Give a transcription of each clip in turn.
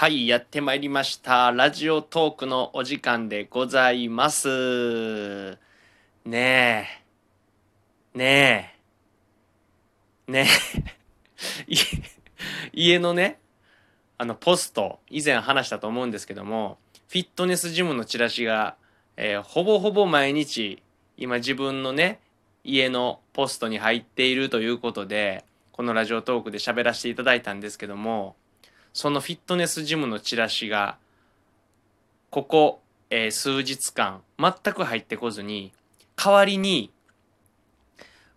はい、やってまいりました。ラジオトークのお時間でございます。ねえ。ねえ。ねえ。家のね、あの、ポスト、以前話したと思うんですけども、フィットネスジムのチラシが、えーほぼほぼ毎日、今自分のね、家のポストに入っているということで、このラジオトークで喋らせていただいたんですけども、そのフィットネスジムのチラシが、ここ、えー数日間、全く入ってこずに、代わりに、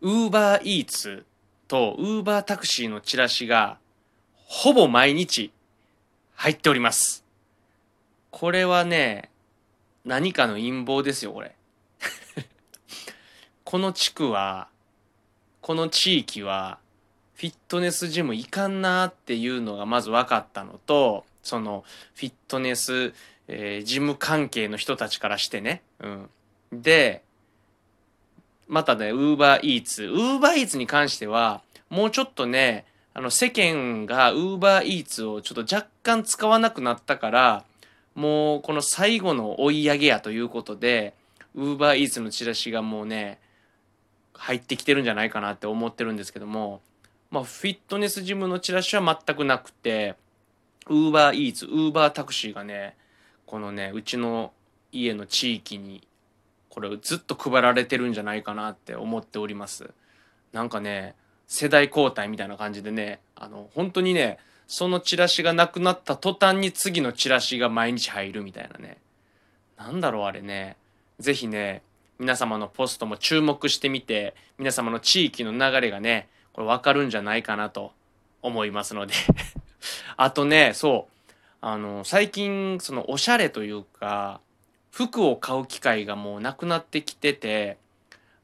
ウーバーイーツとウーバータクシーのチラシが、ほぼ毎日入っております。これはね、何かの陰謀ですよ、これ。この地区は、この地域は、フィットネスジム行かんなっていうのがまず分かったのと、そのフィットネス、えージム関係の人たちからしてね。うん。で、またね、ウーバーイーツ。ウーバーイーツに関しては、もうちょっとね、あの世間がウーバーイーツをちょっと若干使わなくなったから、もうこの最後の追い上げやということで、ウーバーイーツのチラシがもうね、入ってきてるんじゃないかなって思ってるんですけども、まあ、フィットネスジムのチラシは全くなくて、ウーバーイーツ、ウーバータクシーがね、このね、うちの家の地域に、これをずっと配られてるんじゃないかなって思っております。なんかね、世代交代みたいな感じでね、あの、本当にね、そのチラシがなくなった途端に次のチラシが毎日入るみたいなね。なんだろうあれね。ぜひね、皆様のポストも注目してみて、皆様の地域の流れがね、これ分かるんじゃないかなと思いますので。あとね、そう。あの、最近、その、おしゃれというか、服を買う機会がもうなくなってきてて、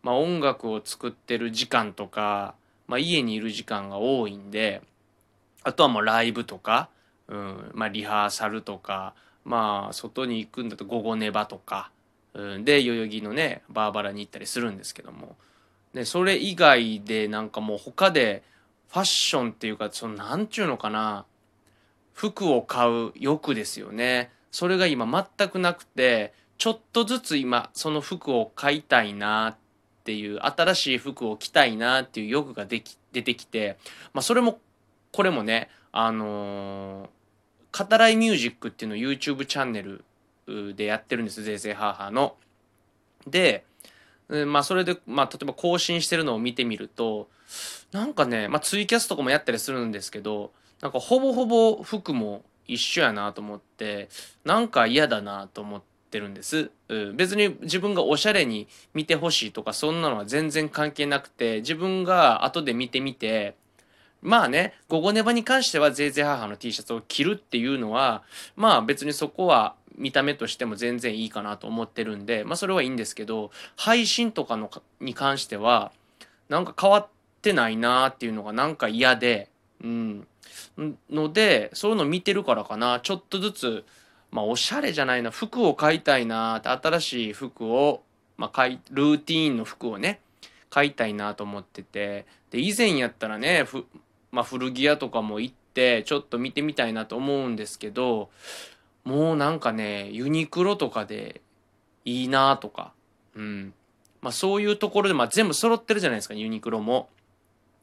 まあ音楽を作ってる時間とか、まあ家にいる時間が多いんで、あとはもうライブとか、うん、まあリハーサルとか、まあ外に行くんだと午後ネバとか、うん、で、代々木のね、バーバラに行ったりするんですけども、で、それ以外でなんかもう他でファッションっていうか、そのなんちゅうのかな、服を買う欲ですよね。それが今全くなくて、ちょっとずつ今その服を買いたいなっていう、新しい服を着たいなっていう欲ができ出てきて、まあそれも、これもね、あのー、語らいミュージックっていうのを YouTube チャンネルでやってるんです、ゼーゼーハーハーの。で、まあそれで、まあ例えば更新してるのを見てみると、なんかね、まあツイキャスとかもやったりするんですけど、なんかほぼほぼ服も一緒やなと思って、なんか嫌だなと思ってるんです。うん、別に自分がおしゃれに見てほしいとかそんなのは全然関係なくて、自分が後で見てみて、まあね、午後ネバに関してはゼーゼーハーハーの T シャツを着るっていうのは、まあ別にそこは見た目としても全然いいかなと思ってるんで、まあそれはいいんですけど、配信とかのに関しては、なんか変わってないなーっていうのがなんか嫌で、うん。ので、そういうの見てるからかな、ちょっとずつ、まあおしゃれじゃないな、服を買いたいなーって、新しい服を、まあ買い、ルーティーンの服をね、買いたいなと思ってて、で、以前やったらね、まあ古着屋とかも行って、ちょっと見てみたいなと思うんですけど、もうなんかね、ユニクロとかでいいなとか、うん。まあそういうところで、まあ全部揃ってるじゃないですか、ユニクロも。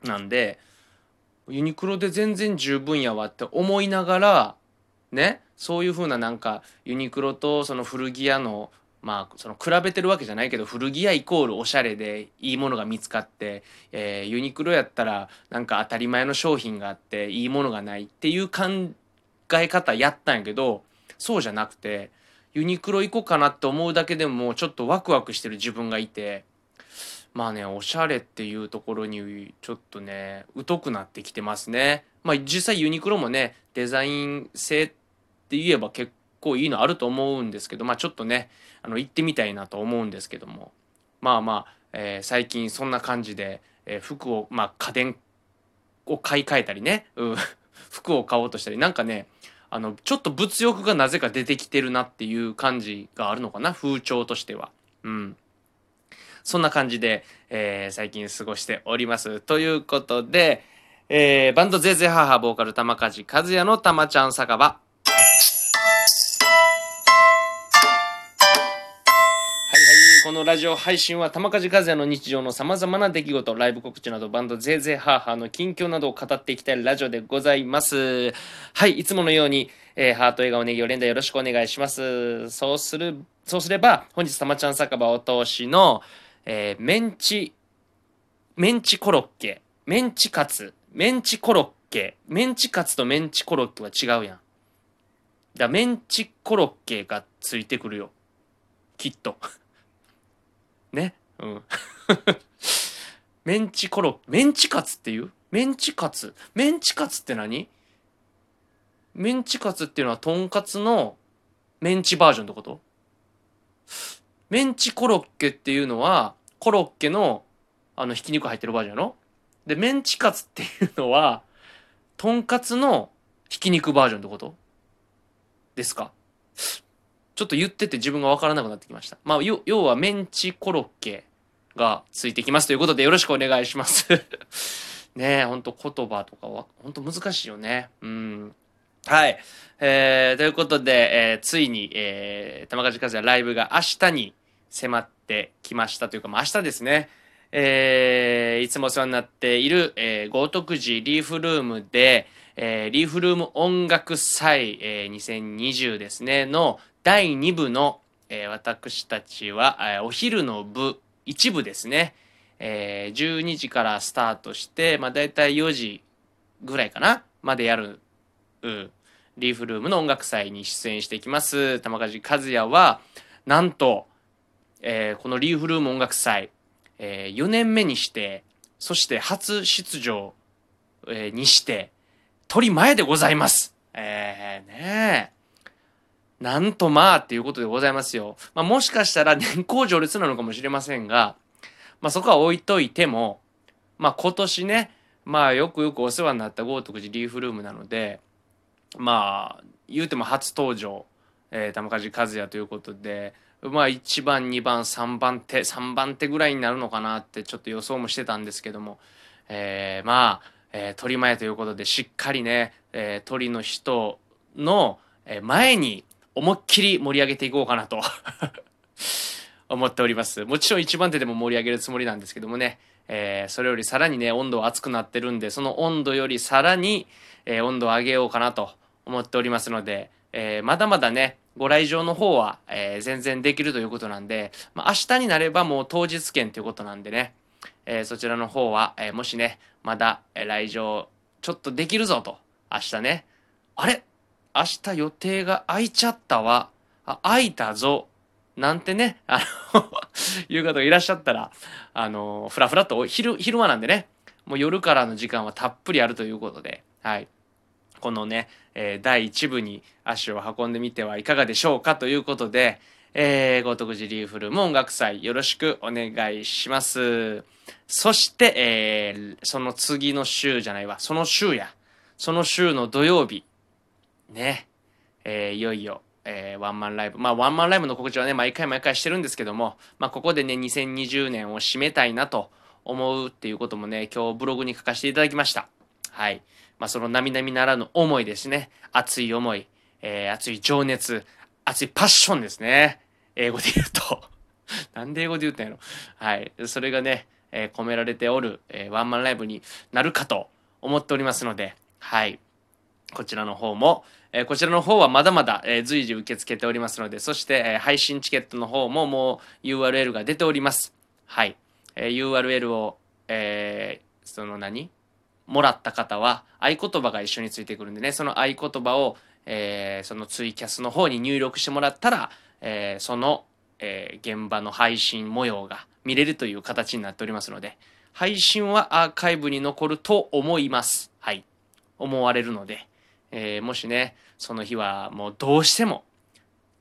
なんで、ユニクロで全然十分やわって思いながら、ね、そういう風ななんか、ユニクロとその古着屋の、まあ、その比べてるわけじゃないけど、古着屋イコールおしゃれでいいものが見つかって、えーユニクロやったらなんか当たり前の商品があっていいものがないっていう考え方やったんやけど、そうじゃなくて、ユニクロ行こうかなって思うだけでもちょっとワクワクしてる自分がいて、まあね、おしゃれっていうところにちょっとね、疎くなってきてますね。まあ実際ユニクロもね、デザイン性って言えば結構構いいのあると思うんですけど、まあちょっとね、あの行ってみたいなと思うんですけども。まあまあ、えー最近そんな感じで、えー服を、まあ家電を買い替えたりね、うん、服を買おうとしたり、なんかね、あの、ちょっと物欲がなぜか出てきてるなっていう感じがあるのかな、風潮としては。うん。そんな感じで、えー最近過ごしております。ということで、えーバンドゼーゼーハーハーボーカル玉梶和也の玉ちゃん酒場。このラジオ配信は玉梶和也の日常のさまざまな出来事、ライブ告知などバンドゼーゼーハーハーの近況などを語っていきたいラジオでございます。はい、いつものように、えー、ハート笑顔ネギを連打よろしくお願いします。そうする、そうすれば、本日たまちゃん酒場お通しの、えー、メンチ、メンチコロッケ、メンチカツ、メンチコロッケ、メンチカツとメンチコロッケは違うやん。だメンチコロッケがついてくるよ。きっと。ね。うん。メンチコロメンチカツっていう？メンチカツ。メンチカツって何？メンチカツっていうのはとんかつのメンチバージョンってこと？メンチコロッケっていうのはコロッケのあのひき肉入ってるバージョンやろ？でメンチカツっていうのはとんかつのひき肉バージョンってこと？ですか？ちょっと言ってて自分がわからなくなってきました。まあ、要はメンチコロッケがついてきますということでよろしくお願いします ねえ、ほんと言葉とかは、ほんと難しいよね。うん。はい。えー、ということで、えー、ついに、えー、玉梶和也ライブが明日に迫ってきましたというか、まあ明日ですね。えー、いつもお世話になっている、えー、豪徳寺リーフルームで、えー、リーフルーム音楽祭、えー、2020ですね、の第2部の、えー、私たちは、えー、お昼の部、一部ですね、えー、12時からスタートして、まあ、大体4時ぐらいかなまでやる、うん、リーフルームの音楽祭に出演していきます。玉梶和也は、なんと、えー、このリーフルーム音楽祭、えー、4年目にして、そして初出場、えー、にして、取り前でございます。えー、ねえ。なんとまあっていうことでございますよ。まあもしかしたら年功序列なのかもしれませんが、まあそこは置いといても、まあ今年ね、まあよくよくお世話になった豪徳寺リーフルームなので、まあ言うても初登場、えー、玉梶和也ということで、まあ1番、2番、3番手、3番手ぐらいになるのかなってちょっと予想もしてたんですけども、えー、まあ、えー、鳥前ということでしっかりね、えー、鳥の人の前に思いっきり盛り上げていこうかなと 思っております。もちろん一番手でも盛り上げるつもりなんですけどもね、えー、それよりさらにね、温度は熱くなってるんで、その温度よりさらに、えー、温度を上げようかなと思っておりますので、えー、まだまだね、ご来場の方は、え全然できるということなんで、まあ、明日になればもう当日券ということなんでね、えそちらの方は、えもしね、まだ、え来場ちょっとできるぞと、明日ね、あれ明日予定が空いちゃったわ。あ、空いたぞ。なんてね、あの いう方がいらっしゃったら、あの、ふらふらと、昼、昼間なんでね、もう夜からの時間はたっぷりあるということで、はい。このね、えー、第1部に足を運んでみてはいかがでしょうかということで、えー、豪徳寺リーフルーム音楽祭よろしくお願いします。そして、えー、その次の週じゃないわ、その週や、その週の土曜日、ね、えー、いよいよ、えー、ワンマンライブ。まあ、ワンマンライブの告知はね、毎回毎回してるんですけども、まあ、ここでね、2020年を締めたいなと思うっていうこともね、今日ブログに書かせていただきました。はい。まあ、その並々ならぬ思いですね。熱い思い、えー、熱い情熱、熱いパッションですね。英語で言うと なんで英語で言ったんやろ。はい。それがね、えー、込められておる、えー、ワンマンライブになるかと思っておりますので、はい。こちらの方も、え、こちらの方はまだまだ、え、随時受け付けておりますので、そして、え、配信チケットの方ももう URL が出ております。はい。え URL を、えその何？もらった方は合言葉が一緒についてくるんでね、その合言葉を、えそのツイキャスの方に入力してもらったら、えその、え現場の配信模様が見れるという形になっておりますので、配信はアーカイブに残ると思います。はい。思われるので、えー、もしね、その日はもうどうしても、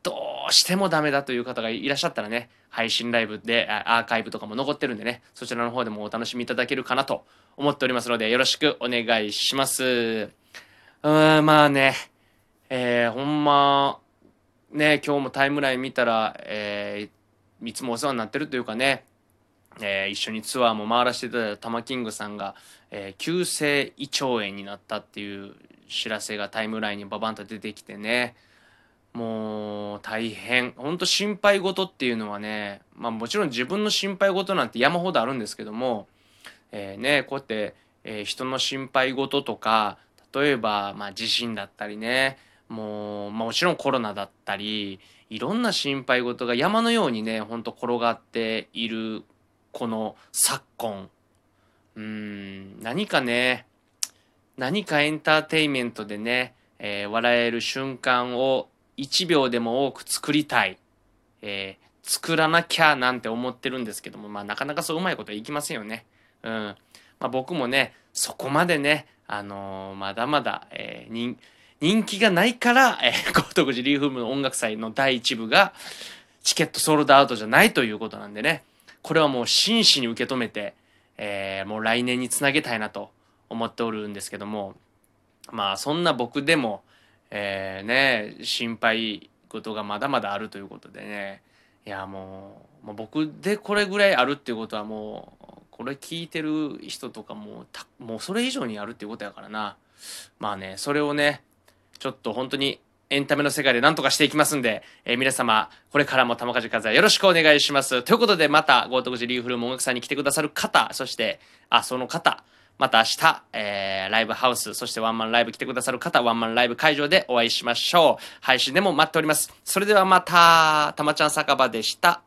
どうしてもダメだという方がいらっしゃったらね、配信ライブでアーカイブとかも残ってるんでね、そちらの方でもお楽しみいただけるかなと思っておりますので、よろしくお願いします。うーん、まあね、えー、ほんま、ね、今日もタイムライン見たら、えー、いつもお世話になってるというかね、えー、一緒にツアーも回らせていただいた玉キングさんが、えー、急性胃腸炎になったっていう知らせがタイムラインにババンと出てきてね、もう大変。ほんと心配事っていうのはね、まあもちろん自分の心配事なんて山ほどあるんですけども、えー、ね、こうやって、えー、人の心配事とか、例えば、まあ地震だったりね、もう、まあもちろんコロナだったり、いろんな心配事が山のようにね、ほんと転がっている、この昨今。うん、何かね、何かエンターテインメントでね、えー、笑える瞬間を1秒でも多く作りたい。えー、作らなきゃなんて思ってるんですけども、まあなかなかそううまいことはいきませんよね。うん。まあ僕もね、そこまでね、あのー、まだまだ、えー、人、人気がないから、えー、高徳寺リーフームの音楽祭の第1部が、チケットソールドアウトじゃないということなんでね、これはもう真摯に受け止めて、えー、もう来年につなげたいなと思っておるんですけども、まあそんな僕でも、えー、ね、心配事がまだまだあるということでね、いやもう、もう僕でこれぐらいあるっていうことはもう、これ聞いてる人とかもう、もうそれ以上にあるっていうことやからな。まあね、それをね、ちょっと本当にエンタメの世界で何とかしていきますんで、えー、皆様、これからも玉梶和也よろしくお願いします。ということで、また、豪徳寺リーフルーム音楽さんに来てくださる方、そして、あ、その方、また明日、えー、ライブハウス、そしてワンマンライブ来てくださる方、ワンマンライブ会場でお会いしましょう。配信でも待っております。それではまた、たまちゃん酒場でした。